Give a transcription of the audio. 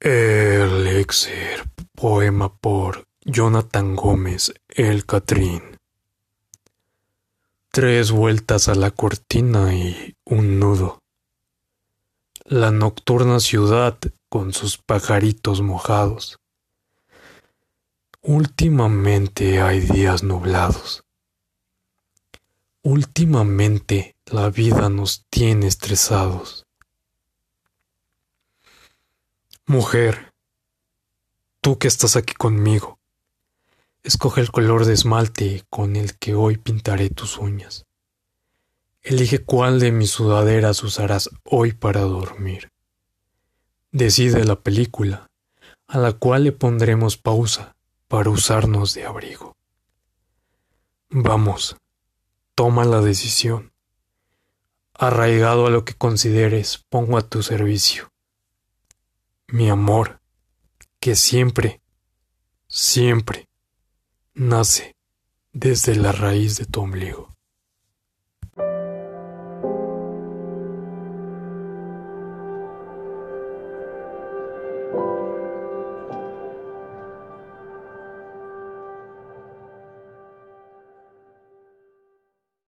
Elixir, poema por Jonathan Gómez, El Catrín. Tres vueltas a la cortina y un nudo. La nocturna ciudad con sus pajaritos mojados. Últimamente hay días nublados. Últimamente la vida nos tiene estresados. Mujer, tú que estás aquí conmigo, escoge el color de esmalte con el que hoy pintaré tus uñas. Elige cuál de mis sudaderas usarás hoy para dormir. Decide la película, a la cual le pondremos pausa para usarnos de abrigo. Vamos, toma la decisión. Arraigado a lo que consideres, pongo a tu servicio mi amor, que siempre, siempre nace desde la raíz de tu ombligo.